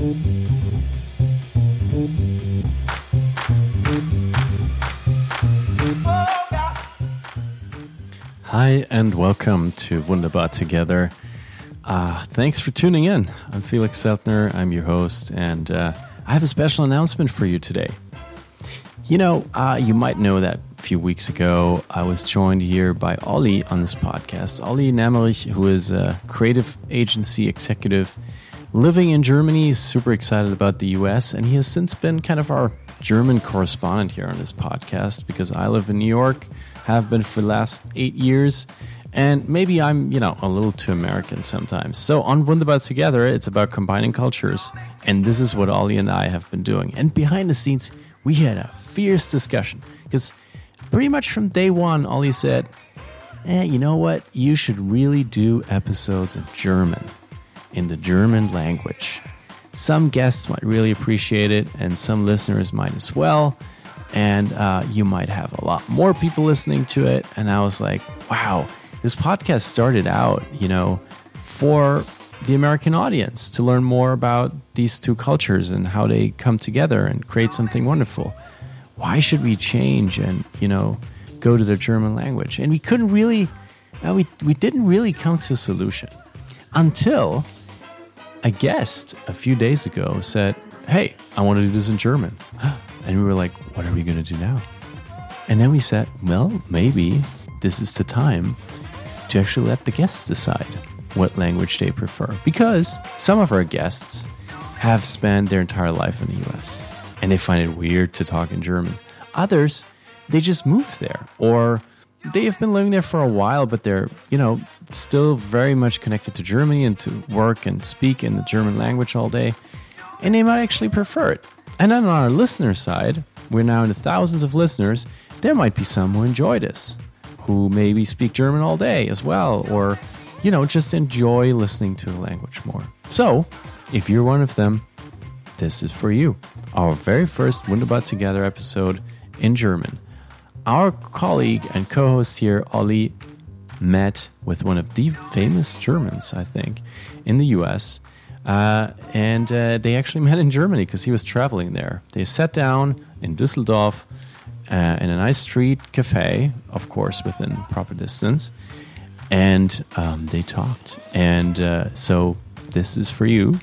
Hi, and welcome to Wunderbar Together. Uh, thanks for tuning in. I'm Felix Seltner, I'm your host, and uh, I have a special announcement for you today. You know, uh, you might know that a few weeks ago I was joined here by Ollie on this podcast. Ollie Namerich, who is a creative agency executive living in Germany, super excited about the US, and he has since been kind of our German correspondent here on this podcast because I live in New York, have been for the last eight years, and maybe I'm, you know, a little too American sometimes. So on Wunderbar Together, it's about combining cultures, and this is what Ollie and I have been doing. And behind the scenes, we had a fierce discussion because pretty much from day one, Ollie said, eh, you know what? You should really do episodes in German, in the German language. Some guests might really appreciate it, and some listeners might as well. And uh, you might have a lot more people listening to it. And I was like, wow, this podcast started out, you know, for the American audience to learn more about these two cultures and how they come together and create something wonderful. Why should we change and, you know, go to the German language? And we couldn't really, we, we didn't really come to a solution until a guest a few days ago said, Hey, I want to do this in German. And we were like, What are we going to do now? And then we said, Well, maybe this is the time to actually let the guests decide what language they prefer. Because some of our guests have spent their entire life in the US and they find it weird to talk in German. Others, they just moved there or they have been living there for a while, but they're, you know, still very much connected to Germany and to work and speak in the German language all day. And they might actually prefer it. And then on our listener side, we're now in the thousands of listeners. There might be some who enjoy this, who maybe speak German all day as well, or, you know, just enjoy listening to the language more. So, if you're one of them, this is for you. Our very first Wunderbar Together episode in German. Our colleague and co host here, Ollie, met with one of the famous Germans, I think, in the US. Uh, and uh, they actually met in Germany because he was traveling there. They sat down in Düsseldorf uh, in a nice street cafe, of course, within proper distance. And um, they talked. And uh, so this is for you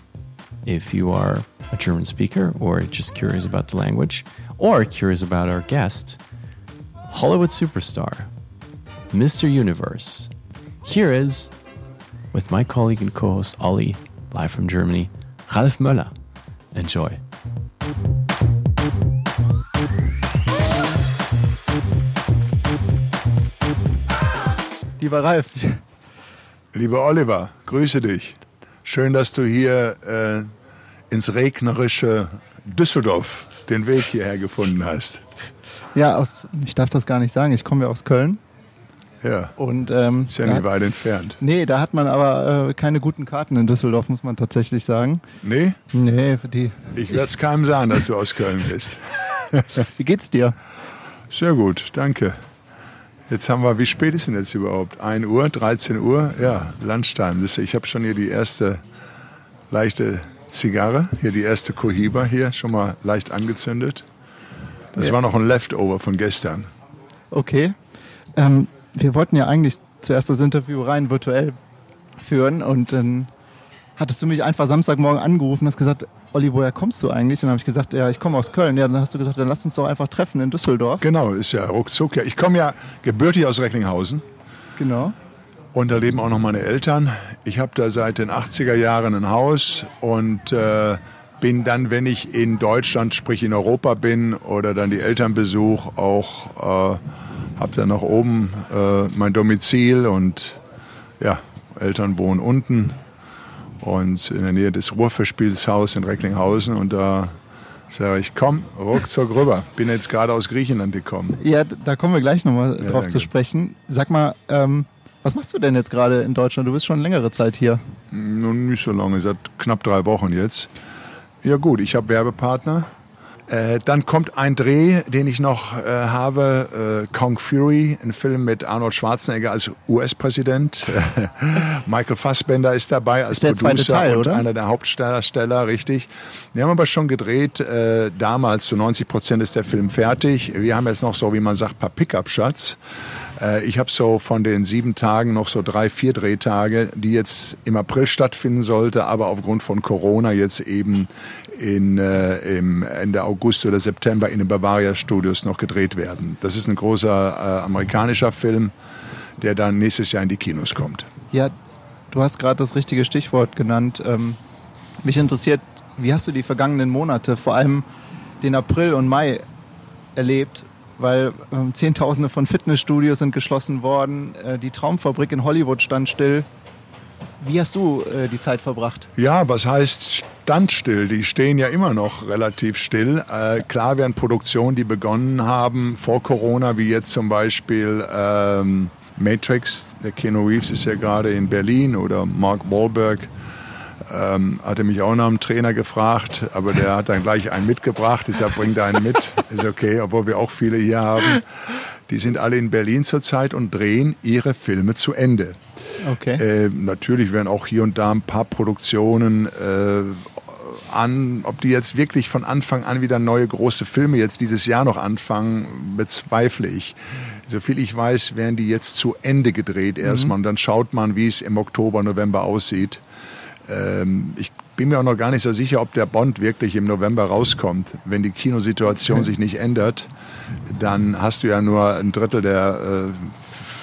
if you are a German speaker or just curious about the language or curious about our guest, Hollywood superstar, Mr. Universe. Here is, with my colleague and co host Ollie, live from Germany, Ralf Möller. Enjoy. Lieber Ralf, Lieber Oliver, grüße dich. Schön, dass du hier äh, ins regnerische Düsseldorf den Weg hierher gefunden hast. Ja, aus, ich darf das gar nicht sagen, ich komme ja aus Köln. Ja, Und, ähm, ist ja nicht weit entfernt. Nee, da hat man aber äh, keine guten Karten in Düsseldorf, muss man tatsächlich sagen. Nee, Nee, für die. ich werde es keinem sagen, dass du aus Köln bist. Wie geht's dir? Sehr gut, danke. Jetzt haben wir, wie spät ist denn jetzt überhaupt? 1 Uhr, 13 Uhr? Ja, Lunchtime. Das, ich habe schon hier die erste leichte Zigarre, hier die erste Cohiba hier, schon mal leicht angezündet. Das Ja. war noch ein Leftover von gestern. Okay. Ähm, wir wollten ja eigentlich zuerst das Interview rein virtuell führen und dann hattest du mich einfach Samstagmorgen angerufen und hast gesagt, Olli, woher kommst du eigentlich? Und dann habe ich gesagt, ja, ich komme aus Köln. Ja, dann hast du gesagt, dann lass uns doch einfach treffen in Düsseldorf. Genau, ist ja ruckzuck. Ja. Ich komme ja gebürtig aus Recklinghausen. Genau. Und da leben auch noch meine Eltern. Ich habe da seit den 80er Jahren ein Haus und äh, bin dann, wenn ich in Deutschland, sprich in Europa bin oder dann die Eltern besuche, auch äh, habe dann noch oben äh, mein Domizil und ja, Eltern wohnen unten und in der Nähe des Ruhrverspielshaus in Recklinghausen und da sage ich, komm, ruckzuck rüber. Bin jetzt gerade aus Griechenland gekommen. Ja, da kommen wir gleich nochmal Ja, drauf danke. zu sprechen. Sag mal, ähm, was machst du denn jetzt gerade in Deutschland? Du bist schon längere Zeit hier. Nun nicht so lange, seit knapp drei Wochen jetzt. Ja gut, ich habe Werbepartner. Äh, dann kommt ein Dreh, den ich noch äh, habe, äh, Kong Fury, ein Film mit Arnold Schwarzenegger als US-Präsident. Michael Fassbender ist dabei als ist Producer Teil, und oder? einer der Hauptdarsteller, richtig. Wir haben aber schon gedreht, äh, damals zu 90 Prozent ist der Film fertig. Wir haben jetzt noch so, wie man sagt, ein paar Pickup-Shots. Äh, ich habe so von den sieben Tagen noch so drei, vier Drehtage, die jetzt im April stattfinden sollte, aber aufgrund von Corona jetzt eben in, äh, im Ende August oder September in den Bavaria Studios noch gedreht werden. Das ist ein großer äh, amerikanischer Film, der dann nächstes Jahr in die Kinos kommt. Ja, du hast gerade das richtige Stichwort genannt. Ähm, mich interessiert, wie hast du die vergangenen Monate, vor allem den April und Mai erlebt? Weil ähm, Zehntausende von Fitnessstudios sind geschlossen worden, äh, die Traumfabrik in Hollywood stand still. Wie hast du äh, die Zeit verbracht? Ja, was heißt standstill? Die stehen ja immer noch relativ still. Äh, klar werden Produktionen, die begonnen haben vor Corona, wie jetzt zum Beispiel ähm, Matrix, der Keanu Reeves ist ja gerade in Berlin oder Mark Wahlberg. Ähm, hatte mich auch nach einem Trainer gefragt, aber der hat dann gleich einen mitgebracht. Ich sage, bring da einen mit. Ist okay, obwohl wir auch viele hier haben. Die sind alle in Berlin zurzeit und drehen ihre Filme zu Ende. Okay. Äh, natürlich werden auch hier und da ein paar Produktionen äh, an, ob die jetzt wirklich von Anfang an wieder neue große Filme jetzt dieses Jahr noch anfangen, bezweifle ich. Soviel ich weiß, werden die jetzt zu Ende gedreht erstmal mhm. und dann schaut man, wie es im Oktober, November aussieht. Ähm, ich bin mir auch noch gar nicht so sicher, ob der Bond wirklich im November rauskommt. Wenn die Kinosituation sich nicht ändert, dann hast du ja nur ein Drittel der,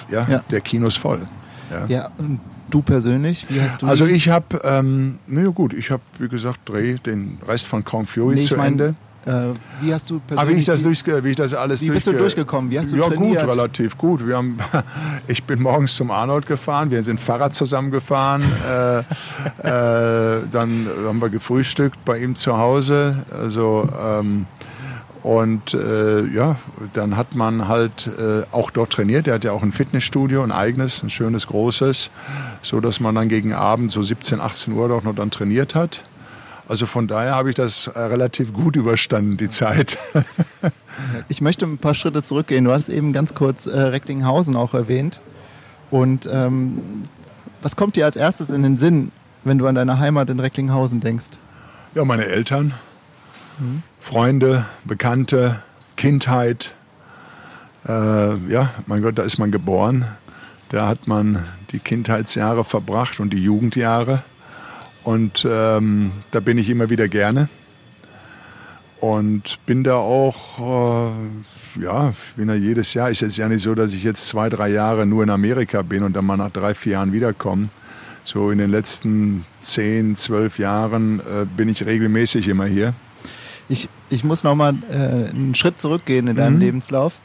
äh, ja, ja. der Kinos voll. Ja, ja und du persönlich, wie hast du Also ich habe, ähm, naja gut, ich habe, wie gesagt, Dreh den Rest von Kong Fury nee, zu mein, Ende. Äh, wie hast du persönlich... Aber wie ich das, durch, wie ich das alles Wie bist du durchgekommen? Wie hast du ja, trainiert? gut, relativ gut. Wir haben, ich bin morgens zum Arnold gefahren, wir sind Fahrrad zusammengefahren. äh, äh, dann haben wir gefrühstückt bei ihm zu Hause. Also... Ähm, und äh, ja, dann hat man halt äh, auch dort trainiert. Er hat ja auch ein Fitnessstudio, ein eigenes, ein schönes, großes, so dass man dann gegen Abend so 17, 18 Uhr dort noch dann trainiert hat. Also von daher habe ich das äh, relativ gut überstanden, die Zeit. ich möchte ein paar Schritte zurückgehen. Du hast eben ganz kurz äh, Recklinghausen auch erwähnt. Und ähm, was kommt dir als erstes in den Sinn, wenn du an deine Heimat in Recklinghausen denkst? Ja, meine Eltern. Mhm. Freunde, Bekannte, Kindheit. Äh, ja, mein Gott, da ist man geboren. Da hat man die Kindheitsjahre verbracht und die Jugendjahre. Und ähm, da bin ich immer wieder gerne. Und bin da auch, äh, ja, ich bin da jedes Jahr. Ist jetzt ja nicht so, dass ich jetzt zwei, drei Jahre nur in Amerika bin und dann mal nach drei, vier Jahren wiederkomme. So in den letzten zehn, zwölf Jahren äh, bin ich regelmäßig immer hier. Ich, ich muss nochmal äh, einen Schritt zurückgehen in deinem mhm. Lebenslauf.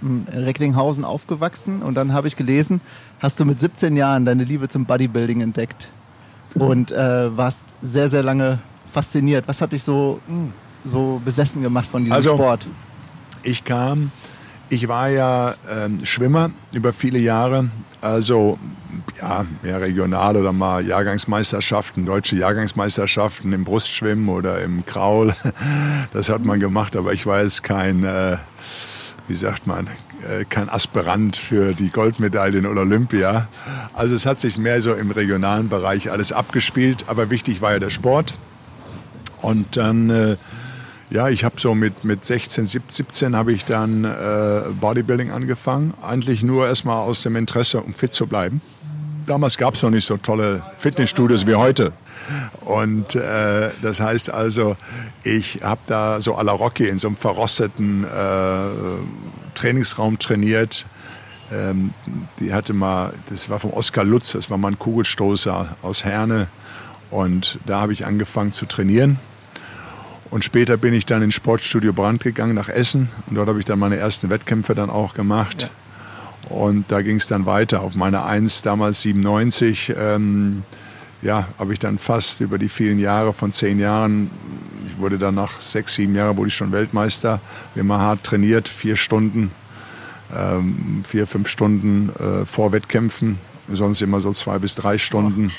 In Recklinghausen aufgewachsen und dann habe ich gelesen, hast du mit 17 Jahren deine Liebe zum Bodybuilding entdeckt und äh, warst sehr, sehr lange fasziniert. Was hat dich so, so besessen gemacht von diesem also, Sport? Ich kam, ich war ja äh, Schwimmer über viele Jahre, also ja, mehr regional oder mal Jahrgangsmeisterschaften, deutsche Jahrgangsmeisterschaften im Brustschwimmen oder im Kraul. Das hat man gemacht, aber ich war jetzt kein, äh, wie sagt man, kein Aspirant für die Goldmedaille in Olympia. Also es hat sich mehr so im regionalen Bereich alles abgespielt, aber wichtig war ja der Sport. Und dann, äh, ja, ich habe so mit, mit 16, 17 habe ich dann äh, Bodybuilding angefangen. Eigentlich nur erstmal aus dem Interesse, um fit zu bleiben damals gab es noch nicht so tolle Fitnessstudios wie heute. Und äh, das heißt also, ich habe da so à la Rocky in so einem verrosteten äh, Trainingsraum trainiert. Ähm, die hatte mal, das war vom Oskar Lutz, das war mal ein Kugelstoßer aus Herne. Und da habe ich angefangen zu trainieren. Und später bin ich dann ins Sportstudio Brand gegangen nach Essen. Und dort habe ich dann meine ersten Wettkämpfe dann auch gemacht. Ja. Und da ging es dann weiter auf meine 1, damals 97. Ähm, ja, habe ich dann fast über die vielen Jahre von zehn Jahren, wurde dann nach sechs, sieben Jahren wurde ich schon Weltmeister, wir haben hart trainiert, vier Stunden, ähm, vier, fünf Stunden äh, vor Wettkämpfen, sonst immer so zwei bis drei Stunden,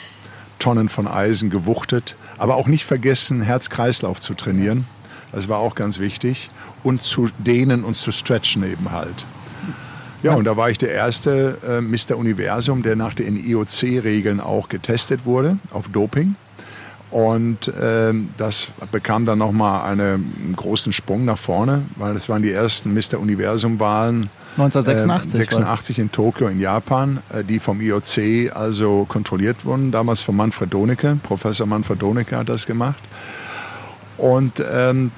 Tonnen von Eisen gewuchtet, aber auch nicht vergessen, Herz-Kreislauf zu trainieren. Das war auch ganz wichtig. Und zu dehnen und zu stretchen eben halt. Ja, und da war ich der erste äh, Mr. Universum, der nach den IOC-Regeln auch getestet wurde auf Doping. Und ähm, das bekam dann nochmal einen großen Sprung nach vorne, weil das waren die ersten Mr. Universum-Wahlen 1986. Äh, 86 in Tokio in Japan, äh, die vom IOC also kontrolliert wurden. Damals von Manfred Donecke, Professor Manfred Donecke hat das gemacht. Und ähm,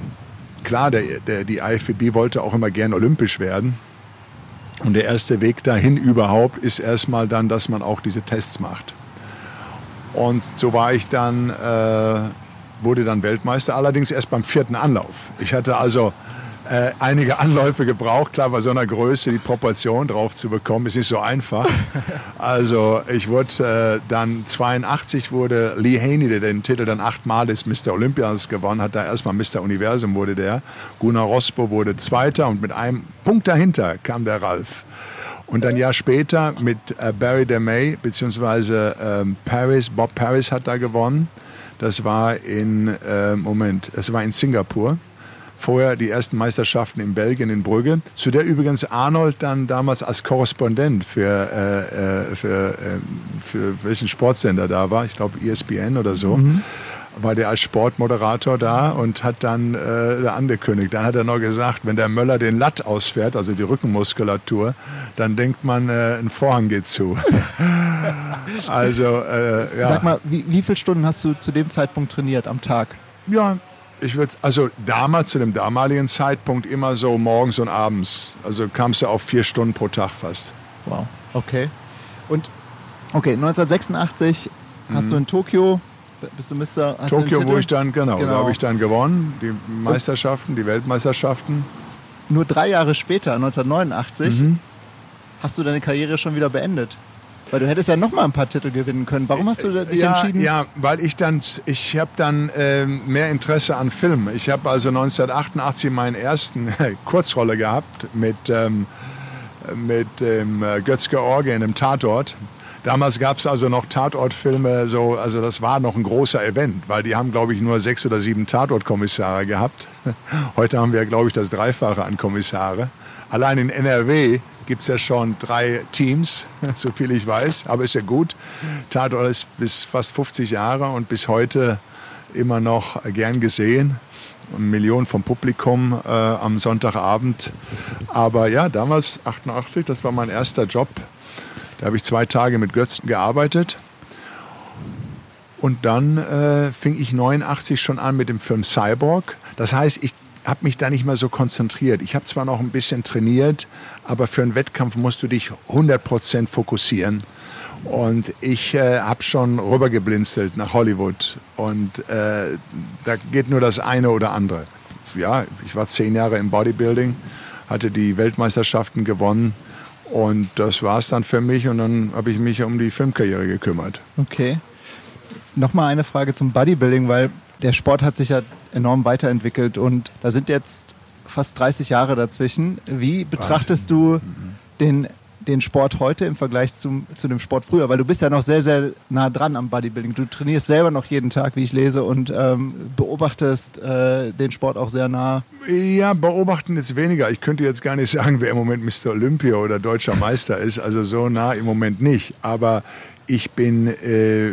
klar, der, der, die IFBB wollte auch immer gern olympisch werden. Und der erste Weg dahin überhaupt ist erstmal dann, dass man auch diese Tests macht. Und so war ich dann, äh, wurde dann Weltmeister, allerdings erst beim vierten Anlauf. Ich hatte also äh, einige Anläufe gebraucht. Klar, bei so einer Größe die Proportion drauf zu bekommen, ist nicht so einfach. Also ich wurde äh, dann 82 wurde Lee Haney, der den Titel dann achtmal des Mr. Olympias gewonnen hat, da erstmal Mr. Universum wurde der. Gunnar Rospo wurde Zweiter und mit einem Punkt dahinter kam der Ralf. Und ein Jahr später mit äh, Barry DeMay, beziehungsweise ähm, Paris, Bob Paris hat da gewonnen. Das war in, äh, Moment, das war in Singapur vorher die ersten Meisterschaften in Belgien in Brügge, zu der übrigens Arnold dann damals als Korrespondent für, äh, äh für, äh, für welchen Sportsender da war, ich glaube ESPN oder so. Mhm war der als Sportmoderator da und hat dann äh, angekündigt. Dann hat er noch gesagt, wenn der Möller den Latt ausfährt, also die Rückenmuskulatur, dann denkt man, äh, ein Vorhang geht zu. also, äh, ja. Sag mal, wie, wie viele Stunden hast du zu dem Zeitpunkt trainiert am Tag? Ja, ich würde, also damals, zu dem damaligen Zeitpunkt immer so morgens und abends. Also kamst du auf vier Stunden pro Tag fast. Wow, okay. Und, okay, 1986 mhm. hast du in Tokio, bist du Mr. Tokio, wo ich dann, genau, genau. da habe ich dann gewonnen, die Meisterschaften, die Weltmeisterschaften. Nur drei Jahre später, 1989, mhm. hast du deine Karriere schon wieder beendet. Weil du hättest ja noch mal ein paar Titel gewinnen können. Warum hast du dich ja, entschieden? Ja, weil ich dann, ich habe dann äh, mehr Interesse an Film. Ich habe also 1988 meinen ersten Kurzrolle gehabt mit, ähm, mit ähm, Götz George in einem Tatort. Damals gab es also noch Tatortfilme, so, also das war noch ein großer Event, weil die haben, glaube ich, nur sechs oder sieben Tatortkommissare gehabt. Heute haben wir, glaube ich, das Dreifache an Kommissare. Allein in NRW gibt es ja schon drei Teams, so viel ich weiß. Aber ist ja gut. Tatort ist bis fast 50 Jahre und bis heute immer noch gern gesehen. Millionen vom Publikum äh, am Sonntagabend. Aber ja, damals 88, das war mein erster Job. Da habe ich zwei Tage mit Götzen gearbeitet. Und dann äh, fing ich 89 schon an mit dem Film Cyborg. Das heißt, ich habe mich da nicht mehr so konzentriert. Ich habe zwar noch ein bisschen trainiert, aber für einen Wettkampf musst du dich 100% fokussieren. Und ich äh, habe schon rübergeblinzelt nach Hollywood. Und äh, da geht nur das eine oder andere. Ja, ich war zehn Jahre im Bodybuilding, hatte die Weltmeisterschaften gewonnen. Und das war es dann für mich. Und dann habe ich mich um die Filmkarriere gekümmert. Okay. Nochmal eine Frage zum Bodybuilding, weil der Sport hat sich ja enorm weiterentwickelt und da sind jetzt fast 30 Jahre dazwischen. Wie betrachtest du den, den Sport heute im Vergleich zum, zu dem Sport früher? Weil du bist ja noch sehr, sehr nah dran am Bodybuilding. Du trainierst selber noch jeden Tag, wie ich lese, und ähm, beobachtest äh, den Sport auch sehr nah. Ja, beobachten ist weniger. Ich könnte jetzt gar nicht sagen, wer im Moment Mr. Olympia oder deutscher Meister ist. Also so nah im Moment nicht. Aber ich bin äh,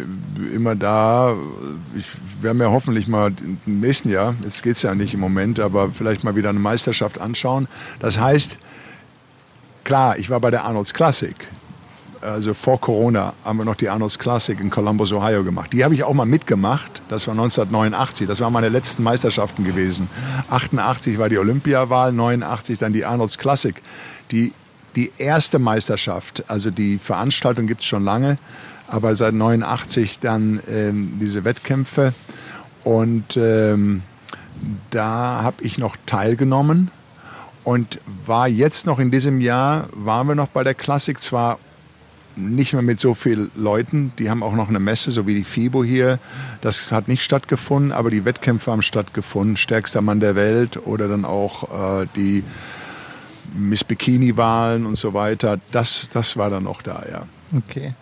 immer da. Ich werde mir hoffentlich mal im nächsten Jahr, jetzt geht es ja nicht im Moment, aber vielleicht mal wieder eine Meisterschaft anschauen. Das heißt, klar, ich war bei der Arnolds Classic. Also vor Corona haben wir noch die Arnolds Classic in Columbus, Ohio gemacht. Die habe ich auch mal mitgemacht. Das war 1989. Das waren meine letzten Meisterschaften gewesen. 88 war die Olympiawahl, 89 dann die Arnolds Classic. Die die erste Meisterschaft. Also die Veranstaltung gibt es schon lange, aber seit 89 dann ähm, diese Wettkämpfe. Und ähm, da habe ich noch teilgenommen und war jetzt noch in diesem Jahr, waren wir noch bei der Klassik, zwar nicht mehr mit so vielen Leuten, die haben auch noch eine Messe, so wie die FIBO hier. Das hat nicht stattgefunden, aber die Wettkämpfe haben stattgefunden. Stärkster Mann der Welt oder dann auch äh, die Miss Bikini-Wahlen und so weiter, das, das war dann auch da, ja. Okay.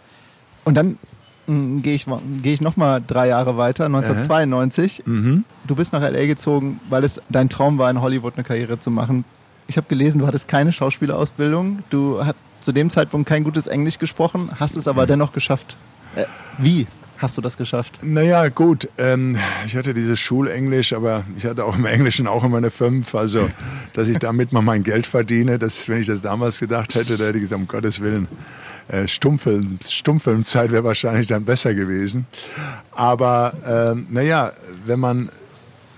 Und dann hm, gehe ich, geh ich nochmal drei Jahre weiter, 1992. Mhm. Du bist nach L.A. gezogen, weil es dein Traum war, in Hollywood eine Karriere zu machen. Ich habe gelesen, du hattest keine Schauspielausbildung. Du hast zu dem Zeitpunkt kein gutes Englisch gesprochen, hast es aber dennoch geschafft. Äh, wie? hast du das geschafft? Naja, gut. Ähm, ich hatte dieses Schulenglisch, aber ich hatte auch im Englischen auch immer eine 5. Also, dass ich damit mal mein Geld verdiene, das, wenn ich das damals gedacht hätte, da hätte ich gesagt, um Gottes Willen, äh, Stummfilm, Stummfilmzeit wäre wahrscheinlich dann besser gewesen. Aber äh, naja, wenn man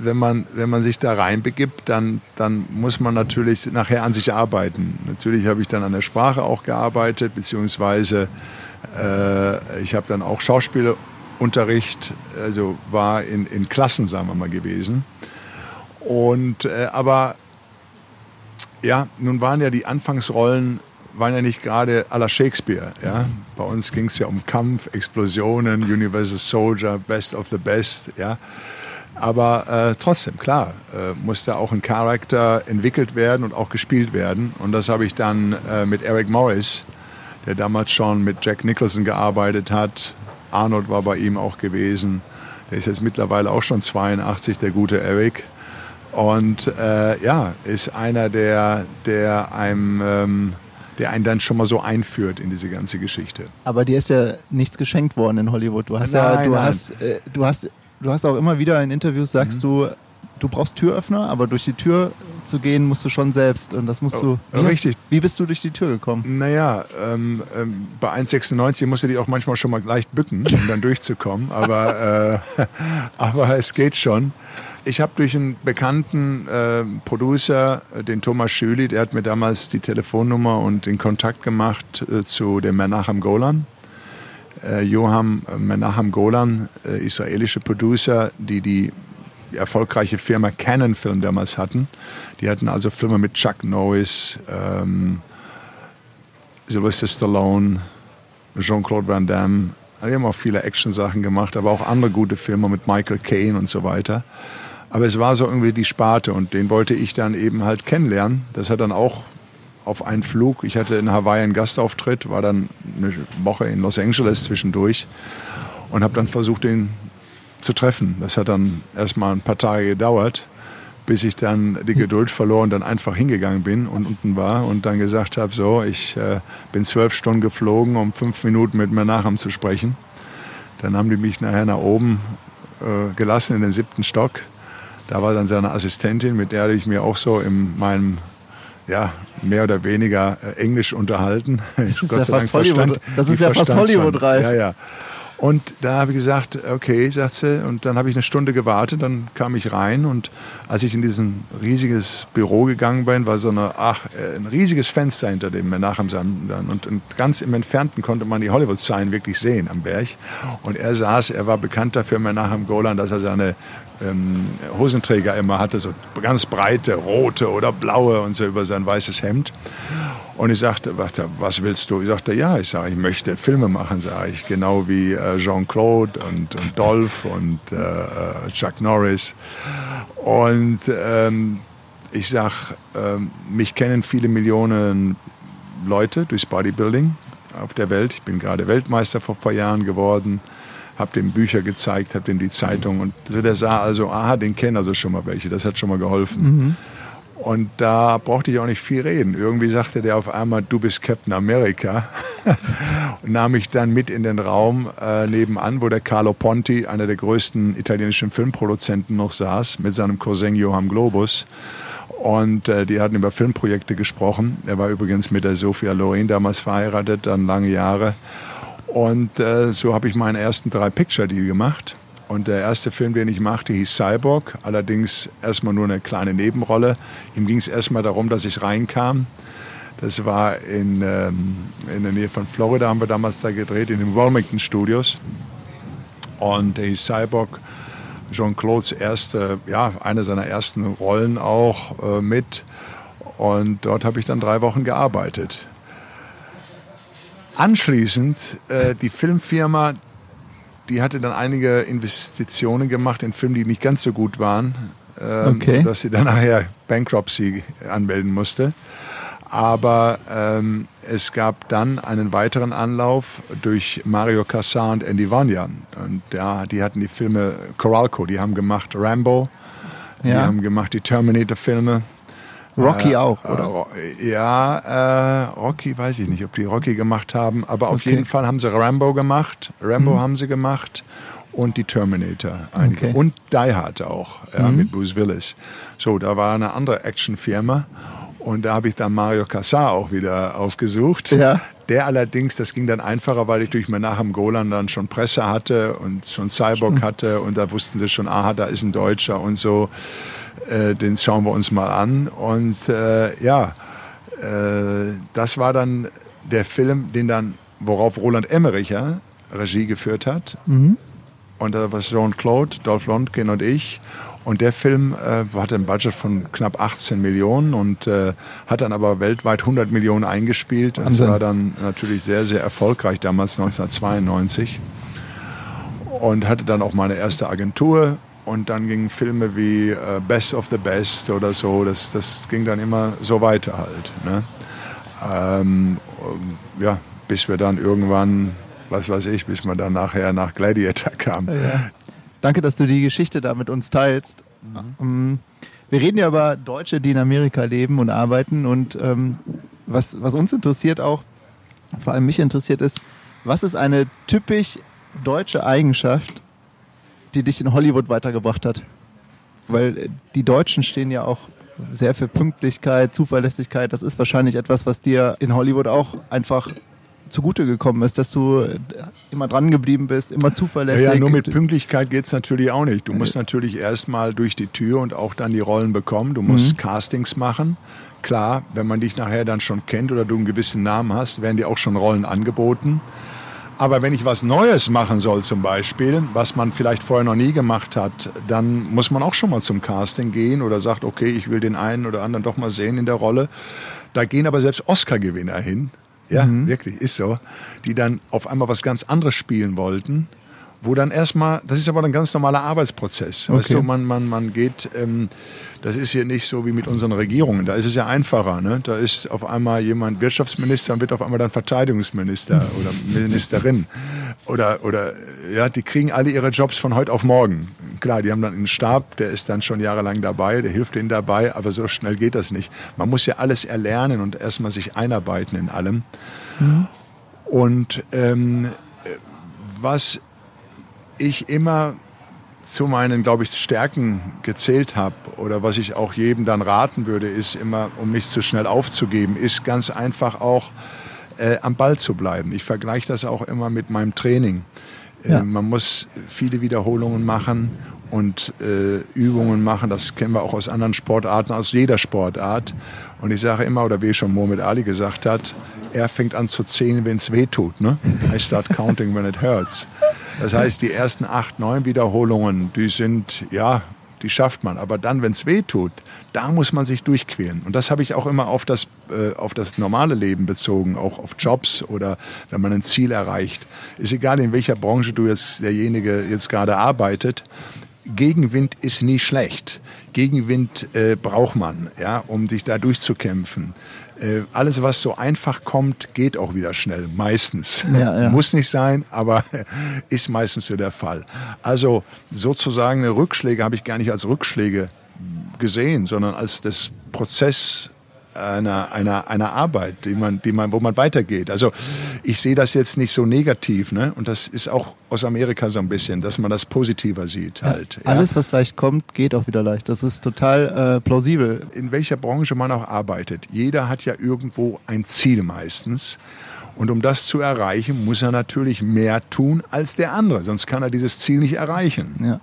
wenn man, wenn man sich da reinbegibt, dann, dann muss man natürlich nachher an sich arbeiten. Natürlich habe ich dann an der Sprache auch gearbeitet, beziehungsweise äh, ich habe dann auch Schauspielunterricht, also war in, in Klassen, sagen wir mal, gewesen. Und, äh, aber ja, nun waren ja die Anfangsrollen waren ja nicht gerade à la Shakespeare. Ja? Bei uns ging es ja um Kampf, Explosionen, Universal Soldier, Best of the Best. Ja? Aber äh, trotzdem, klar, äh, musste auch ein Charakter entwickelt werden und auch gespielt werden. Und das habe ich dann äh, mit Eric Morris der damals schon mit Jack Nicholson gearbeitet hat. Arnold war bei ihm auch gewesen. Der ist jetzt mittlerweile auch schon 82, der gute Eric. Und äh, ja, ist einer, der, der einem... Ähm, der einen dann schon mal so einführt in diese ganze Geschichte. Aber dir ist ja nichts geschenkt worden in Hollywood. Du hast nein, ja, du nein. hast, äh, du hast, du hast auch immer wieder in Interviews sagst mhm. du, du brauchst Türöffner, aber durch die Tür zu gehen musst du schon selbst. Und das musst oh, du. Wie richtig. Hast, wie bist du durch die Tür gekommen? Naja, ähm, ähm, bei 1,96 musst du dich auch manchmal schon mal leicht bücken, um dann durchzukommen. Aber, äh, aber es geht schon. Ich habe durch einen bekannten äh, Producer, äh, den Thomas Schüli, der hat mir damals die Telefonnummer und den Kontakt gemacht äh, zu dem Menachem Golan. Äh, Johann Menachem Golan, äh, israelische Producer, die die erfolgreiche Firma Canon Film damals hatten. Die hatten also Filme mit Chuck Norris, ähm, Sylvester Stallone, Jean-Claude Van Damme. Die haben auch viele Action-Sachen gemacht, aber auch andere gute Filme mit Michael Caine und so weiter. Aber es war so irgendwie die Sparte und den wollte ich dann eben halt kennenlernen. Das hat dann auch auf einen Flug. Ich hatte in Hawaii einen Gastauftritt, war dann eine Woche in Los Angeles zwischendurch und habe dann versucht, den zu treffen. Das hat dann erstmal ein paar Tage gedauert, bis ich dann die Geduld verlor und dann einfach hingegangen bin und unten war und dann gesagt habe, so, ich äh, bin zwölf Stunden geflogen, um fünf Minuten mit mir nachher zu sprechen. Dann haben die mich nachher nach oben äh, gelassen in den siebten Stock. Da war dann seine Assistentin, mit der ich mir auch so in meinem ja, mehr oder weniger äh, Englisch unterhalten. Das ist ja fast Hollywood. Das ist ja fast Hollywood-reif. Ja, ja. Und da habe ich gesagt, okay, sagt sie. Und dann habe ich eine Stunde gewartet, dann kam ich rein und als ich in diesen riesiges Büro gegangen bin, war so eine, ach, äh, ein riesiges Fenster hinter dem Menachem und, und ganz im Entfernten konnte man die Hollywood-Sign wirklich sehen am Berg. Und er saß, er war bekannt dafür, Menachem Golan, dass er seine ähm, Hosenträger immer hatte, so ganz breite, rote oder blaue und so über sein weißes Hemd. Und ich sagte, was willst du? Ich sagte, ja, ich sage, ich möchte Filme machen, sage ich, genau wie äh, Jean-Claude und, und Dolph und äh, äh Chuck Norris. Und ähm, ich sage, ähm, mich kennen viele Millionen Leute durchs Bodybuilding auf der Welt. Ich bin gerade Weltmeister vor ein paar Jahren geworden, habe dem Bücher gezeigt, habe dem die Zeitung und so der sah also, aha, den kennen also schon mal welche, das hat schon mal geholfen. Mhm. Und da brauchte ich auch nicht viel reden. Irgendwie sagte der auf einmal, du bist Captain America. und nahm mich dann mit in den Raum äh, nebenan, wo der Carlo Ponti, einer der größten italienischen Filmproduzenten, noch saß, mit seinem Cousin Johann Globus. Und äh, die hatten über Filmprojekte gesprochen. Er war übrigens mit der Sophia Loren damals verheiratet, dann lange Jahre. Und äh, so habe ich meinen ersten drei Picture-Deal gemacht. Und der erste Film, den ich machte, hieß Cyborg. Allerdings erstmal nur eine kleine Nebenrolle. Ihm ging es erstmal darum, dass ich reinkam. Das war in, ähm, in der Nähe von Florida, haben wir damals da gedreht, in den Wilmington Studios. Und der hieß Cyborg. Jean-Claudes erste, ja, eine seiner ersten Rollen auch äh, mit. Und dort habe ich dann drei Wochen gearbeitet. Anschließend, äh, die Filmfirma, die hatte dann einige Investitionen gemacht in Filme, die nicht ganz so gut waren, ähm, okay. dass sie dann nachher Bankruptcy anmelden musste. Aber ähm, es gab dann einen weiteren Anlauf durch Mario Casar und Andy Vanya. Und ja, die hatten die Filme Coralco, die haben gemacht Rambo, ja. die haben gemacht die Terminator-Filme. Rocky äh, auch, oder? Ja, äh, Rocky weiß ich nicht, ob die Rocky gemacht haben, aber auf okay. jeden Fall haben sie Rambo gemacht. Rambo mhm. haben sie gemacht und die Terminator einige. Okay. Und Die Hard auch, ja, mhm. mit Bruce Willis. So, da war eine andere Actionfirma und da habe ich dann Mario Casar auch wieder aufgesucht. Ja. Der allerdings, das ging dann einfacher, weil ich durch Menachem Golan dann schon Presse hatte und schon Cyborg hatte und da wussten sie schon, aha, da ist ein Deutscher und so. Äh, den schauen wir uns mal an. Und äh, ja, äh, das war dann der Film, den dann, worauf Roland Emmerich ja, Regie geführt hat. Mhm. Und da war Jean-Claude, Dolph Lundgren und ich. Und der Film äh, hatte ein Budget von knapp 18 Millionen und äh, hat dann aber weltweit 100 Millionen eingespielt. Und es war dann natürlich sehr, sehr erfolgreich damals 1992. Und hatte dann auch meine erste Agentur. Und dann gingen Filme wie äh, Best of the Best oder so. Das, das ging dann immer so weiter halt. Ne? Ähm, ja, bis wir dann irgendwann was weiß ich, bis man dann nachher nach Gladiator kam. Ja. Danke, dass du die Geschichte da mit uns teilst. Mhm. Wir reden ja über Deutsche, die in Amerika leben und arbeiten. Und ähm, was, was uns interessiert auch, vor allem mich interessiert, ist, was ist eine typisch deutsche Eigenschaft, die dich in Hollywood weitergebracht hat? Weil äh, die Deutschen stehen ja auch sehr für Pünktlichkeit, Zuverlässigkeit. Das ist wahrscheinlich etwas, was dir in Hollywood auch einfach zugute gekommen ist, dass du immer dran geblieben bist, immer zuverlässig. Ja, ja nur mit Pünktlichkeit geht es natürlich auch nicht. Du musst natürlich erstmal durch die Tür und auch dann die Rollen bekommen. Du musst mhm. Castings machen. Klar, wenn man dich nachher dann schon kennt oder du einen gewissen Namen hast, werden dir auch schon Rollen angeboten. Aber wenn ich was Neues machen soll zum Beispiel, was man vielleicht vorher noch nie gemacht hat, dann muss man auch schon mal zum Casting gehen oder sagt, okay, ich will den einen oder anderen doch mal sehen in der Rolle. Da gehen aber selbst Oscar-Gewinner hin, ja, mhm. wirklich, ist so. Die dann auf einmal was ganz anderes spielen wollten, wo dann erstmal, das ist aber ein ganz normaler Arbeitsprozess. Okay. Weißt du, man, man, man geht, ähm, das ist hier nicht so wie mit unseren Regierungen. Da ist es ja einfacher. Ne? Da ist auf einmal jemand Wirtschaftsminister und wird auf einmal dann Verteidigungsminister oder Ministerin. Oder, oder ja, die kriegen alle ihre Jobs von heute auf morgen. Klar, die haben dann einen Stab, der ist dann schon jahrelang dabei, der hilft ihnen dabei, aber so schnell geht das nicht. Man muss ja alles erlernen und erstmal sich einarbeiten in allem. Mhm. Und ähm, was ich immer zu meinen, glaube ich, Stärken gezählt habe oder was ich auch jedem dann raten würde, ist immer, um nicht zu schnell aufzugeben, ist ganz einfach auch äh, am Ball zu bleiben. Ich vergleiche das auch immer mit meinem Training. Äh, ja. Man muss viele Wiederholungen machen und äh, Übungen machen. Das kennen wir auch aus anderen Sportarten, aus jeder Sportart. Und ich sage immer, oder wie schon Mohamed Ali gesagt hat, er fängt an zu zählen, wenn es weh tut. Ne? I start counting when it hurts. Das heißt, die ersten acht, neun Wiederholungen, die sind, ja, die schafft man. Aber dann, wenn es weh tut, da muss man sich durchquälen. Und das habe ich auch immer auf das, äh, auf das normale Leben bezogen, auch auf Jobs oder wenn man ein Ziel erreicht. Ist egal, in welcher Branche du jetzt derjenige jetzt gerade arbeitet. Gegenwind ist nie schlecht. Gegenwind äh, braucht man, ja, um sich da durchzukämpfen. Äh, alles, was so einfach kommt, geht auch wieder schnell. Meistens. Ja, ja. Muss nicht sein, aber ist meistens so der Fall. Also sozusagen Rückschläge habe ich gar nicht als Rückschläge gesehen, sondern als das Prozess einer, einer, einer Arbeit, die man, die man, wo man weitergeht. Also ich sehe das jetzt nicht so negativ, ne? Und das ist auch aus Amerika so ein bisschen, dass man das positiver sieht halt. Ja, alles, was leicht kommt, geht auch wieder leicht. Das ist total äh, plausibel. In welcher Branche man auch arbeitet, jeder hat ja irgendwo ein Ziel meistens. Und um das zu erreichen, muss er natürlich mehr tun als der andere, sonst kann er dieses Ziel nicht erreichen. Ja.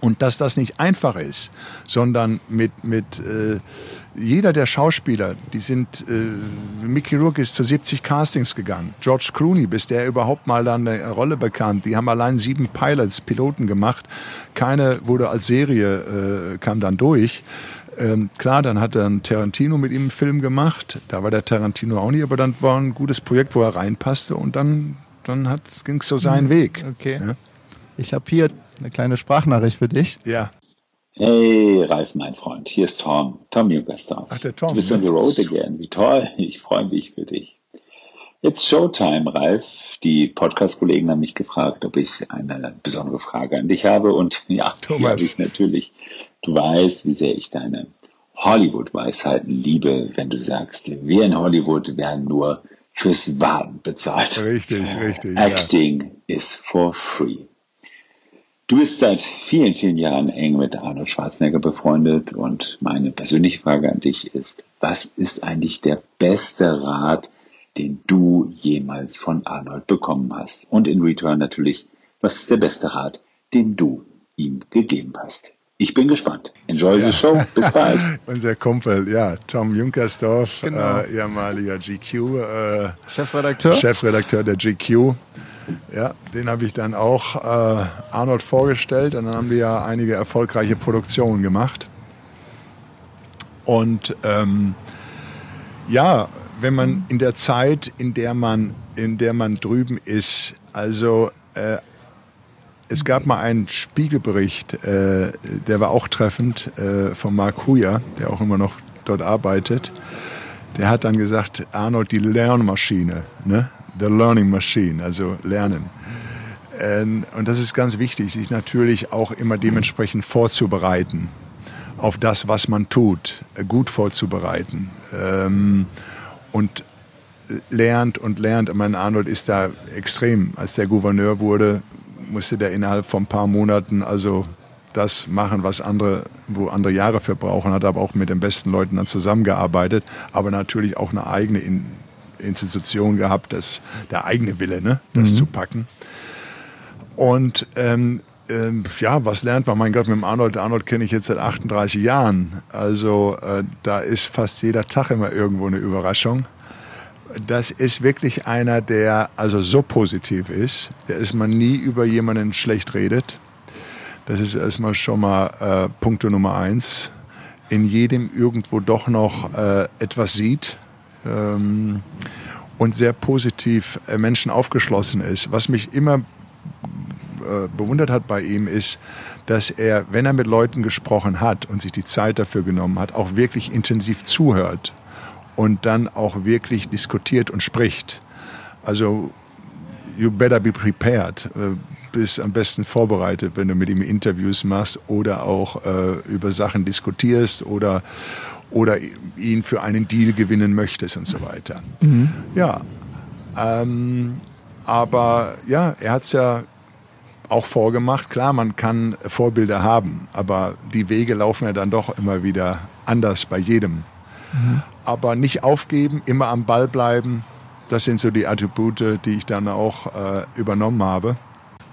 Und dass das nicht einfach ist, sondern mit, mit äh, jeder der Schauspieler, die sind, äh, Mickey Rourke ist zu 70 Castings gegangen. George Clooney, bis der überhaupt mal dann eine Rolle bekam, die haben allein sieben Pilots, Piloten gemacht. Keine wurde als Serie, äh, kam dann durch. Ähm, klar, dann hat dann Tarantino mit ihm einen Film gemacht. Da war der Tarantino auch nicht, aber dann war ein gutes Projekt, wo er reinpasste und dann, dann ging es so seinen hm, Weg. Okay. Ja? Ich habe hier eine kleine Sprachnachricht für dich. Ja. Hey, Ralf, mein Freund, hier ist Tom, Tom Jungersdorf. Ach, der Tom. Du bist on the road again. Wie toll, ich freue mich für dich. Jetzt Showtime, Ralf. Die Podcast-Kollegen haben mich gefragt, ob ich eine besondere Frage an dich habe. Und ja, Thomas. ich natürlich. Du weißt, wie sehr ich deine Hollywood-Weisheiten liebe, wenn du sagst, wir in Hollywood werden nur fürs Warten bezahlt. Richtig, richtig. Ja. Acting is for free. Du bist seit vielen, vielen Jahren eng mit Arnold Schwarzenegger befreundet und meine persönliche Frage an dich ist, was ist eigentlich der beste Rat, den du jemals von Arnold bekommen hast? Und in return natürlich, was ist der beste Rat, den du ihm gegeben hast? Ich bin gespannt. Enjoy the show. Bis bald. Unser Kumpel, ja, Tom Junkersdorf, Genau. äh, ehemaliger GQ, äh, Chefredakteur. Chefredakteur der GQ. Ja, den habe ich dann auch äh, Arnold vorgestellt und dann haben wir ja einige erfolgreiche Produktionen gemacht. Und ähm, ja, wenn man in der Zeit, in der man, in der man drüben ist, also äh, es gab mal einen Spiegelbericht, äh, der war auch treffend, äh, von Mark Huyer, der auch immer noch dort arbeitet. Der hat dann gesagt, Arnold, die Lernmaschine, ne? The Learning Machine, also Lernen. Ähm, und das ist ganz wichtig, sich natürlich auch immer dementsprechend vorzubereiten auf das, was man tut, äh, gut vorzubereiten. Ähm, und lernt und lernt. Ich meine, Arnold ist da extrem. Als der Gouverneur wurde, musste der innerhalb von ein paar Monaten also das machen, was andere, wo andere Jahre für brauchen, hat aber auch mit den besten Leuten dann zusammengearbeitet, aber natürlich auch eine eigene In Institution gehabt, das, der eigene Wille, ne, das zu packen. Und ähm, ähm, ja, was lernt man? Mein Gott, mit dem Arnold, Arnold kenne ich jetzt seit 38 Jahren. Also äh, da ist fast jeder Tag immer irgendwo eine Überraschung. Das ist wirklich einer, der also so positiv ist, ist man nie über jemanden schlecht redet. Das ist erstmal schon mal äh, Punkt Nummer eins. In jedem irgendwo doch noch äh, etwas sieht ähm, und sehr positiv äh, Menschen aufgeschlossen ist. Was mich immer äh, bewundert hat bei ihm ist, dass er, wenn er mit Leuten gesprochen hat und sich die Zeit dafür genommen hat, auch wirklich intensiv zuhört und dann auch wirklich diskutiert und spricht. Also you better be prepared. Äh, bist am besten vorbereitet, wenn du mit ihm Interviews machst oder auch äh, über Sachen diskutierst oder, oder ihn für einen Deal gewinnen möchtest und so weiter. Ja, ähm, aber ja, er hat es ja auch vorgemacht. Klar, man kann Vorbilder haben, aber die Wege laufen ja dann doch immer wieder anders bei jedem. Aber nicht aufgeben, immer am Ball bleiben, das sind so die Attribute, die ich dann auch äh, übernommen habe.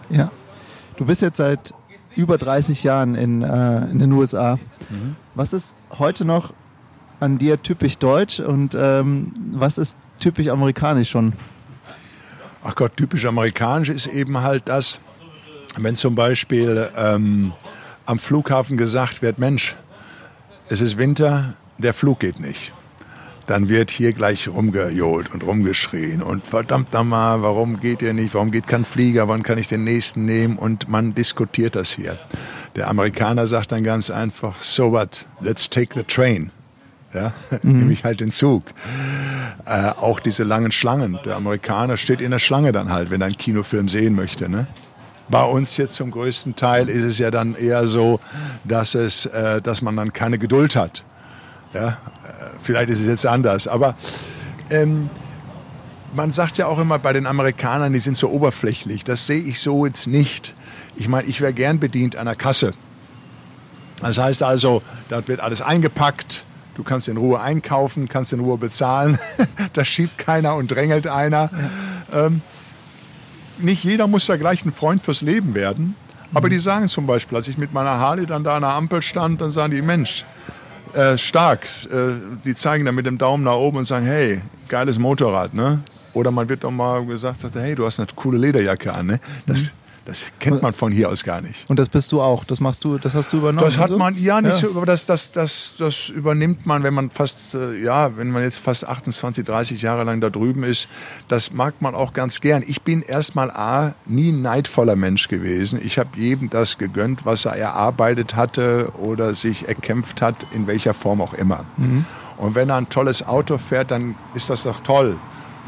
Ja. Du bist jetzt seit über 30 Jahren in, äh, in den USA. Was ist heute noch an dir typisch deutsch und ähm, was ist typisch amerikanisch schon? Ach Gott, typisch amerikanisch ist eben halt das, wenn zum Beispiel ähm, am Flughafen gesagt wird, Mensch, es ist Winter, der Flug geht nicht. Dann wird hier gleich rumgejohlt und rumgeschrien und verdammt nochmal, warum geht ihr nicht, warum geht kein Flieger, wann kann ich den nächsten nehmen und man diskutiert das hier. Der Amerikaner sagt dann ganz einfach, so what, let's take the train. Ja, nehme ich halt den Zug. Äh, auch diese langen Schlangen. Der Amerikaner steht in der Schlange dann halt, wenn er einen Kinofilm sehen möchte. Ne? Bei uns jetzt zum größten Teil ist es ja dann eher so, dass, es, äh, dass man dann keine Geduld hat. Ja? Vielleicht ist es jetzt anders, aber ähm, man sagt ja auch immer bei den Amerikanern, die sind so oberflächlich. Das sehe ich so jetzt nicht. Ich meine, ich wäre gern bedient an der Kasse. Das heißt also, da wird alles eingepackt. Du kannst in Ruhe einkaufen, kannst in Ruhe bezahlen. da schiebt keiner und drängelt einer. Ähm, nicht jeder muss da gleich ein Freund fürs Leben werden. Aber die sagen zum Beispiel, als ich mit meiner Harley dann da an der Ampel stand, dann sagen die, Mensch, äh, stark. Äh, die zeigen dann mit dem Daumen nach oben und sagen, hey, geiles Motorrad, ne? Oder man wird doch mal gesagt, sagt, hey, du hast eine coole Lederjacke an, ne? Das, Das kennt man von hier aus gar nicht. Und das bist du auch. Das machst du, das hast du übernommen. Das hat also? man ja nicht Ja. so, aber das, das, das, das übernimmt man, wenn man fast, äh, ja, wenn man jetzt fast 28, 30 Jahre lang da drüben ist. Das mag man auch ganz gern. Ich bin erstmal A, nie ein neidvoller Mensch gewesen. Ich habe jedem das gegönnt, was er erarbeitet hatte oder sich erkämpft hat, in welcher Form auch immer. Und wenn er ein tolles Auto fährt, dann ist das doch toll.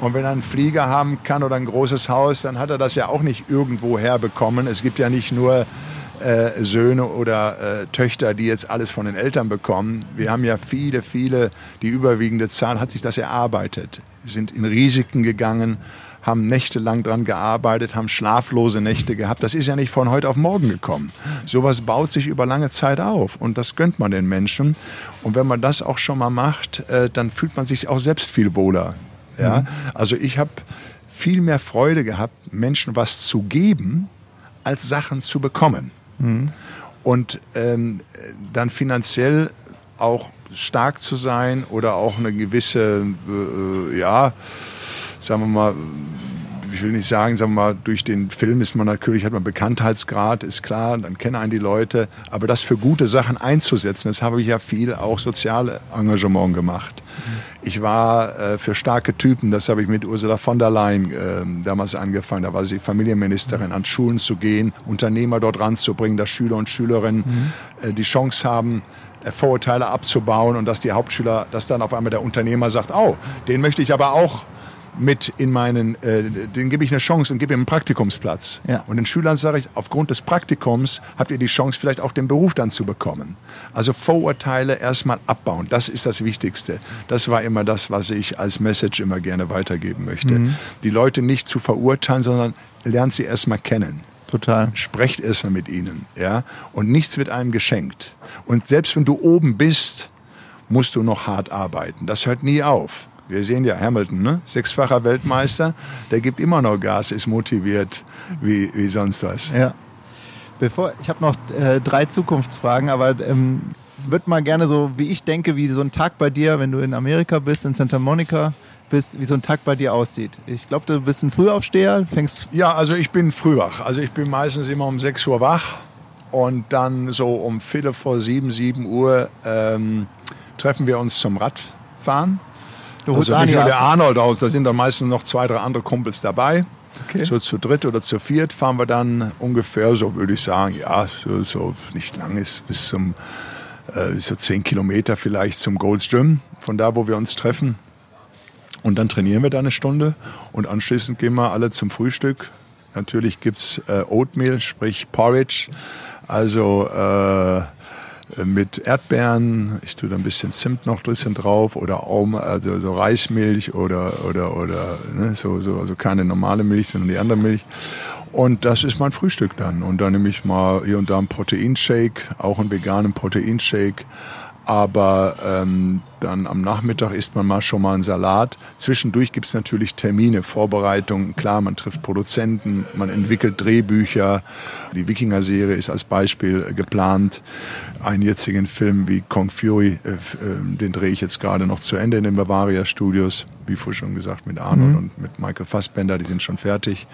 Und wenn er einen Flieger haben kann oder ein großes Haus, dann hat er das ja auch nicht irgendwo herbekommen. Es gibt ja nicht nur äh, Söhne oder äh, Töchter, die jetzt alles von den Eltern bekommen. Wir haben ja viele, viele, die überwiegende Zahl hat sich das erarbeitet, sind in Risiken gegangen, haben nächtelang dran gearbeitet, haben schlaflose Nächte gehabt. Das ist ja nicht von heute auf morgen gekommen. Sowas baut sich über lange Zeit auf und das gönnt man den Menschen. Und wenn man das auch schon mal macht, äh, dann fühlt man sich auch selbst viel wohler. Ja? Also ich habe viel mehr Freude gehabt, Menschen was zu geben, als Sachen zu bekommen. Und ähm, dann finanziell auch stark zu sein oder auch eine gewisse, äh, ja, sagen wir mal, ich will nicht sagen, sagen wir mal, durch den Film ist man natürlich, hat man Bekanntheitsgrad, ist klar, dann kennen einen die Leute. Aber das für gute Sachen einzusetzen, das habe ich ja viel auch soziale Engagement gemacht. Ich war äh, für starke Typen, das habe ich mit Ursula von der Leyen äh, damals angefangen. Da war sie Familienministerin, an Schulen zu gehen, Unternehmer dort ranzubringen, dass Schüler und Schülerinnen äh, die Chance haben, äh, Vorurteile abzubauen und dass die Hauptschüler, dass dann auf einmal der Unternehmer sagt, oh, den möchte ich aber auch mit in meinen, äh, den gebe ich eine Chance und gebe ihm einen Praktikumsplatz. Ja. Und den Schülern sage ich, aufgrund des Praktikums habt ihr die Chance, vielleicht auch den Beruf dann zu bekommen. Also Vorurteile erstmal abbauen, das ist das Wichtigste. Das war immer das, was ich als Message immer gerne weitergeben möchte. Die Leute nicht zu verurteilen, sondern lernt sie erstmal kennen. Total. Sprecht erstmal mit ihnen, ja. Und nichts wird einem geschenkt. Und selbst wenn du oben bist, musst du noch hart arbeiten. Das hört nie auf. Wir sehen ja Hamilton, ne? sechsfacher Weltmeister, der gibt immer noch Gas, ist motiviert wie, wie sonst was. Ja. Bevor, ich habe noch äh, drei Zukunftsfragen, aber ähm, würde mal gerne so, wie ich denke, wie so ein Tag bei dir, wenn du in Amerika bist, in Santa Monica bist, wie so ein Tag bei dir aussieht. Ich glaube, du bist ein Frühaufsteher, fängst Ja, also ich bin früh wach. Also ich bin meistens immer um 6 Uhr wach und dann so um Viertel vor sieben, sieben Uhr ähm, treffen wir uns zum Radfahren. Du holst Also nicht nur der. Arnold aus, da sind dann meistens noch zwei, drei andere Kumpels dabei. Okay. So zu dritt oder zu viert fahren wir dann ungefähr, so würde ich sagen, ja, so, so nicht lang ist, bis zum äh, so zehn Kilometer vielleicht zum Gold's Gym, von da, wo wir uns treffen. Und dann trainieren wir da eine Stunde und anschließend gehen wir alle zum Frühstück. Natürlich gibt's äh, Oatmeal, sprich Porridge, also äh, mit Erdbeeren, ich tue da ein bisschen Zimt noch ein drauf oder Aum, also so Reismilch oder, oder, oder ne, so, so, also keine normale Milch, sondern die andere Milch. Und das ist mein Frühstück dann. Und dann nehme ich mal hier und da einen Proteinshake, auch einen veganen Proteinshake. Aber ähm, dann am Nachmittag isst man mal schon mal einen Salat. Zwischendurch gibt es natürlich Termine, Vorbereitungen. Klar, man trifft Produzenten, man entwickelt Drehbücher. Die Wikinger-Serie ist als Beispiel äh, geplant. Einen jetzigen Film wie Kong Fury, äh, äh, den drehe ich jetzt gerade noch zu Ende in den Bavaria Studios. Wie vorhin schon gesagt, mit Arnold und mit Michael Fassbender, die sind schon fertig.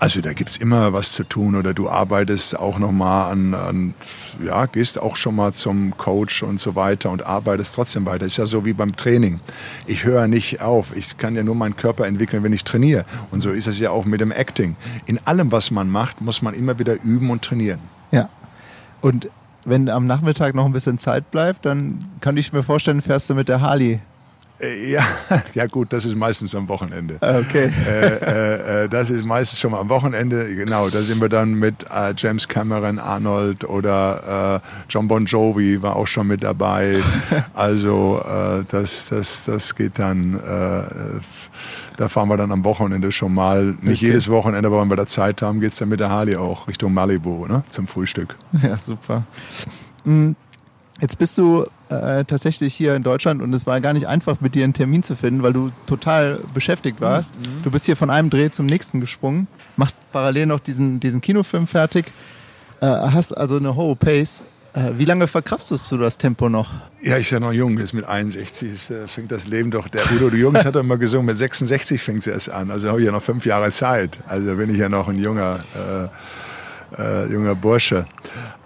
Also da gibt's immer was zu tun oder du arbeitest auch nochmal an, an, ja, gehst auch schon mal zum Coach und so weiter und arbeitest trotzdem weiter. Ist ja so wie beim Training. Ich höre nicht auf. Ich kann ja nur meinen Körper entwickeln, wenn ich trainiere. Und so ist es ja auch mit dem Acting. In allem, was man macht, muss man immer wieder üben und trainieren. Ja. Und wenn am Nachmittag noch ein bisschen Zeit bleibt, dann kann ich mir vorstellen, fährst du mit der Harley. Äh, Ja, ja gut, das ist meistens am Wochenende. Okay. äh, äh, äh, das ist meistens schon mal am Wochenende. Genau, da sind wir dann mit äh, James Cameron, Arnold oder äh, John Bon Jovi war auch schon mit dabei. Also das, das, das geht dann. Da fahren wir dann am Wochenende schon mal. Nicht Okay. jedes Wochenende, aber wenn wir da Zeit haben, geht's dann mit der Harley auch Richtung Malibu ne, zum Frühstück. Ja, super. Mm, Jetzt bist du äh, tatsächlich hier in Deutschland und es war gar nicht einfach, mit dir einen Termin zu finden, weil du total beschäftigt warst. Du bist hier von einem Dreh zum nächsten gesprungen, machst parallel noch diesen, diesen Kinofilm fertig, äh, hast also eine hohe Pace. Äh, wie lange verkraftest du das Tempo noch? Ja, ich bin ja noch jung, ist mit 61 ist, äh, fängt das Leben doch. Der Udo de Jungs hat immer gesungen, mit 66 fängt es erst an. Also habe ich ja noch fünf Jahre Zeit. Also bin ich ja noch ein junger, äh, äh, junger Bursche.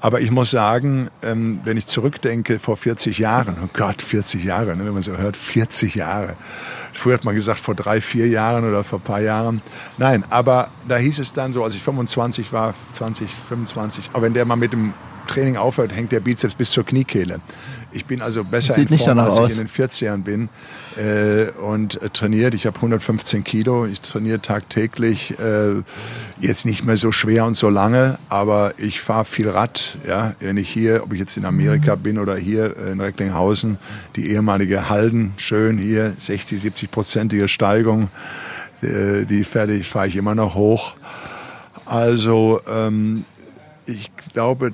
Aber ich muss sagen, ähm, wenn ich zurückdenke vor 40 Jahren, oh Gott, 40 Jahre, ne, wenn man so hört, 40 Jahre. Früher hat man gesagt, vor drei, vier Jahren oder vor ein paar Jahren. Nein, aber da hieß es dann so, als ich 25 war, 20, 25, aber wenn der mal mit dem Training aufhört, hängt der Bizeps bis zur Kniekehle. Ich bin also besser Sieht in Form, als aus. ich in den 40ern bin äh, und äh, trainiert. Ich habe 115 Kilo. Ich trainiere tagtäglich. Äh, jetzt nicht mehr so schwer und so lange, aber ich fahre viel Rad. Ja, wenn ich hier, ob ich jetzt in Amerika bin oder hier in Recklinghausen, die ehemalige Halden, schön hier, 60, 70 prozentige Steigung. Äh, die fertig fahre ich immer noch hoch. Also ähm, ich glaube,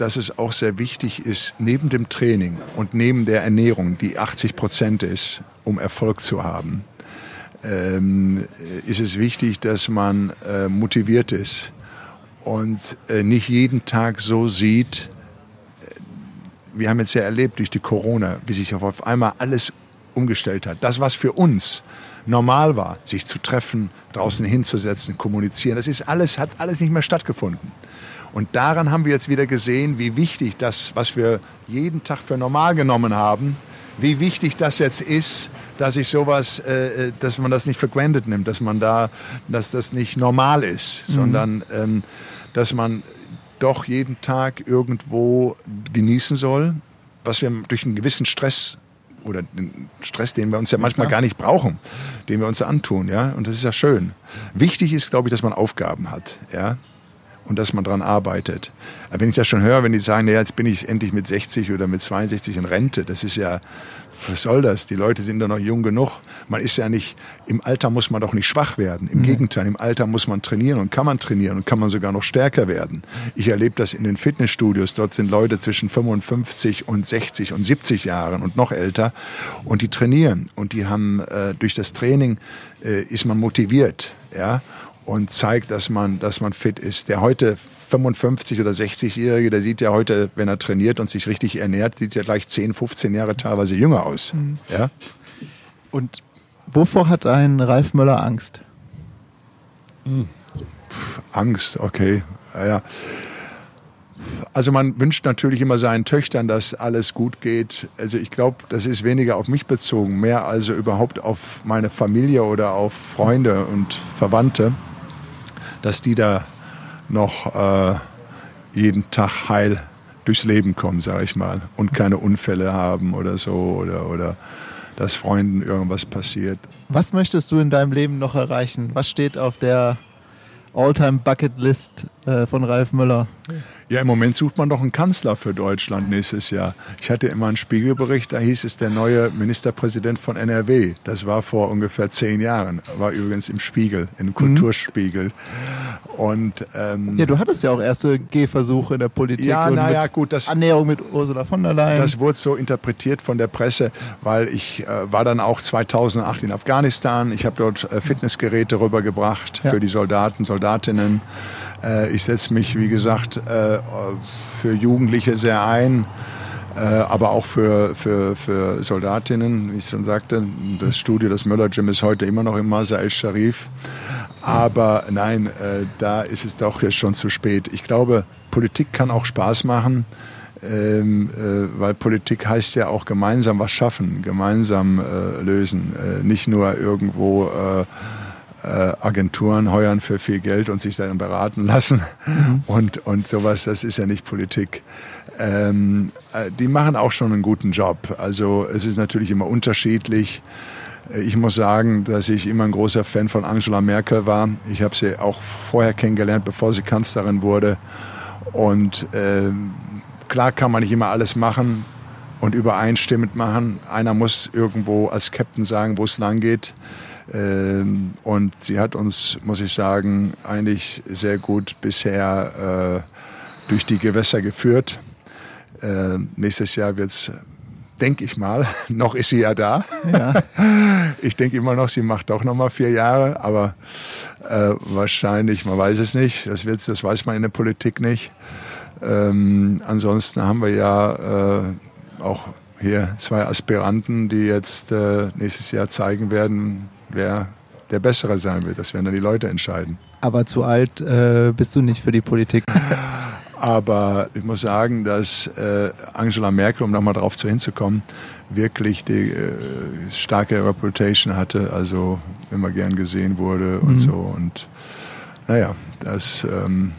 dass es auch sehr wichtig ist, neben dem Training und neben der Ernährung, die 80 Prozent ist, um Erfolg zu haben, ähm, ist es wichtig, dass man äh, motiviert ist und äh, nicht jeden Tag so sieht. äh, Wir haben jetzt ja erlebt durch die Corona, wie sich auf einmal alles umgestellt hat. Das, was für uns normal war, sich zu treffen, draußen hinzusetzen, kommunizieren, das ist alles, hat alles nicht mehr stattgefunden. Und daran haben wir jetzt wieder gesehen, wie wichtig das, was wir jeden Tag für normal genommen haben, wie wichtig das jetzt ist, dass ich sowas, äh, dass man das nicht für granted nimmt, dass man da, dass das nicht normal ist, mhm. sondern ähm, dass man doch jeden Tag irgendwo genießen soll, was wir durch einen gewissen Stress oder den Stress, den wir uns ja manchmal ja, gar nicht brauchen, den wir uns antun, ja, und das ist ja schön. Wichtig ist, glaube ich, dass man Aufgaben hat, ja, und dass man daran arbeitet. Aber wenn ich das schon höre, wenn die sagen, naja, jetzt bin ich endlich mit 60 oder mit 62 in Rente, das ist ja, was soll das? Die Leute sind doch noch jung genug. Man ist ja nicht, im Alter muss man doch nicht schwach werden. Im mhm. Gegenteil, im Alter muss man trainieren und kann man trainieren und kann man sogar noch stärker werden. Ich erlebe das in den Fitnessstudios. Dort sind Leute zwischen 55 und 60 und 70 Jahren und noch älter und die trainieren und die haben äh, durch das Training äh, ist man motiviert, ja und zeigt, dass man, dass man fit ist. Der heute 55 oder 60-Jährige, der sieht ja heute, wenn er trainiert und sich richtig ernährt, sieht ja gleich 10, 15 Jahre teilweise jünger aus. Mhm. Ja? Und wovor hat ein Ralf Möller Angst? Mhm. Puh, Angst, okay. Ja, Also man wünscht natürlich immer seinen Töchtern, dass alles gut geht. Also ich glaube, das ist weniger auf mich bezogen, mehr also überhaupt auf meine Familie oder auf Freunde und Verwandte dass die da noch äh, jeden Tag heil durchs Leben kommen, sage ich mal, und keine Unfälle haben oder so oder, oder dass Freunden irgendwas passiert. Was möchtest du in deinem Leben noch erreichen? Was steht auf der All-Time-Bucket-List äh, von Ralf Müller? Ja, im Moment sucht man doch einen Kanzler für Deutschland nächstes Jahr. Ich hatte immer einen Spiegelbericht, da hieß es der neue Ministerpräsident von NRW. Das war vor ungefähr zehn Jahren. War übrigens im Spiegel, im Kulturspiegel. Mhm. Und, ähm, ja, du hattest ja auch erste Gehversuche in der Politik. Ja, naja, gut. Das, Annäherung mit Ursula von der Leyen. Das wurde so interpretiert von der Presse, weil ich äh, war dann auch 2008 in Afghanistan. Ich habe dort äh, Fitnessgeräte rübergebracht ja. für die Soldaten, Soldatinnen. Äh, ich setze mich, wie gesagt, äh, für Jugendliche sehr ein, äh, aber auch für, für, für Soldatinnen, wie ich schon sagte. Das Studio, das Möller Gym ist heute immer noch im Masa el-Sharif. Aber nein, da ist es doch jetzt schon zu spät. Ich glaube, Politik kann auch Spaß machen. Ähm, äh, weil Politik heißt ja auch gemeinsam was schaffen, gemeinsam äh, lösen, äh, nicht nur irgendwo äh, Agenturen heuern für viel Geld und sich dann beraten lassen mhm. und, und sowas, das ist ja nicht Politik. Ähm, äh, die machen auch schon einen guten Job. Also es ist natürlich immer unterschiedlich. Äh, ich muss sagen, dass ich immer ein großer Fan von Angela Merkel war. Ich habe sie auch vorher kennengelernt, bevor sie Kanzlerin wurde. Und äh, klar kann man nicht immer alles machen und übereinstimmend machen. Einer muss irgendwo als Captain sagen, wo es lang geht. Ähm, und sie hat uns, muss ich sagen, eigentlich sehr gut bisher äh, durch die Gewässer geführt. Äh, nächstes Jahr wird es, denke ich mal, noch ist sie ja da. Ja. Ich denke immer noch, sie macht doch noch mal vier Jahre, aber äh, wahrscheinlich, man weiß es nicht. Das, wird, das weiß man in der Politik nicht. Ähm, ansonsten haben wir ja äh, auch hier zwei Aspiranten, die jetzt äh, nächstes Jahr zeigen werden, wer der Bessere sein wird. Das werden dann die Leute entscheiden. Aber zu alt äh, bist du nicht für die Politik. Aber ich muss sagen, dass äh, Angela Merkel, um nochmal darauf zu hinzukommen, wirklich die äh, starke Reputation hatte, also immer gern gesehen wurde und mhm. so. Und naja, das ähm,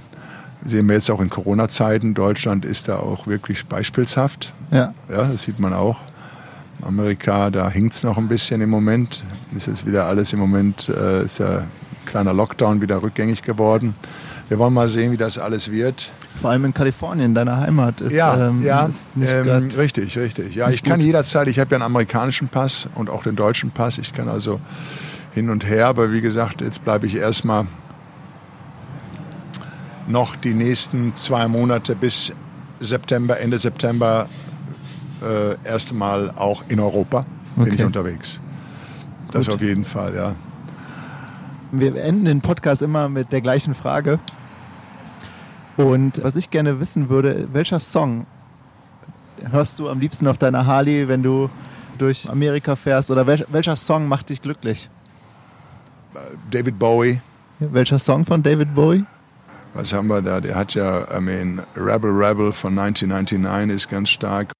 sehen wir jetzt auch in Corona-Zeiten. Deutschland ist da auch wirklich beispielshaft. Ja. Ja, das sieht man auch. Amerika, da hinkt es noch ein bisschen im Moment. Ist jetzt wieder alles im Moment, äh, ist ja kleiner Lockdown wieder rückgängig geworden. Wir wollen mal sehen, wie das alles wird. Vor allem in Kalifornien, deiner Heimat, ist, ja, ähm, ja, ist nicht ähm, richtig, richtig. Ja, ich kann gut. jederzeit, ich habe ja einen amerikanischen Pass und auch den deutschen Pass. Ich kann also hin und her, aber wie gesagt, jetzt bleibe ich erstmal noch die nächsten zwei Monate bis September, Ende September äh, erste Mal auch in Europa okay. bin ich unterwegs. Das Gut. auf jeden Fall, ja. Wir enden den Podcast immer mit der gleichen Frage. Und was ich gerne wissen würde, welcher Song hörst du am liebsten auf deiner Harley, wenn du durch Amerika fährst? Oder welcher Song macht dich glücklich? David Bowie. Welcher Song von David Bowie? Was haben wir da? Der hat ja, I mean, Rebel Rebel von 1999 ist ganz stark.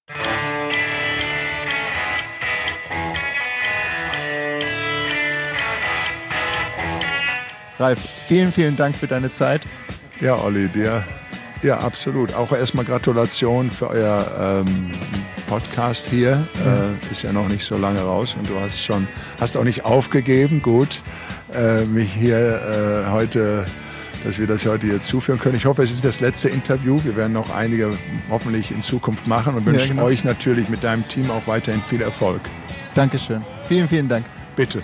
Ralf, vielen, vielen Dank für deine Zeit. Ja, Olli, dir, ja, absolut. Auch erstmal Gratulation für euer ähm, Podcast hier. Mhm. Äh, ist ja noch nicht so lange raus und du hast schon, hast auch nicht aufgegeben, gut, äh, mich hier äh, heute, dass wir das heute jetzt zuführen können. Ich hoffe, es ist das letzte Interview. Wir werden noch einige hoffentlich in Zukunft machen und wünschen ja, genau. euch natürlich mit deinem Team auch weiterhin viel Erfolg. Dankeschön. Vielen, vielen Dank. Bitte.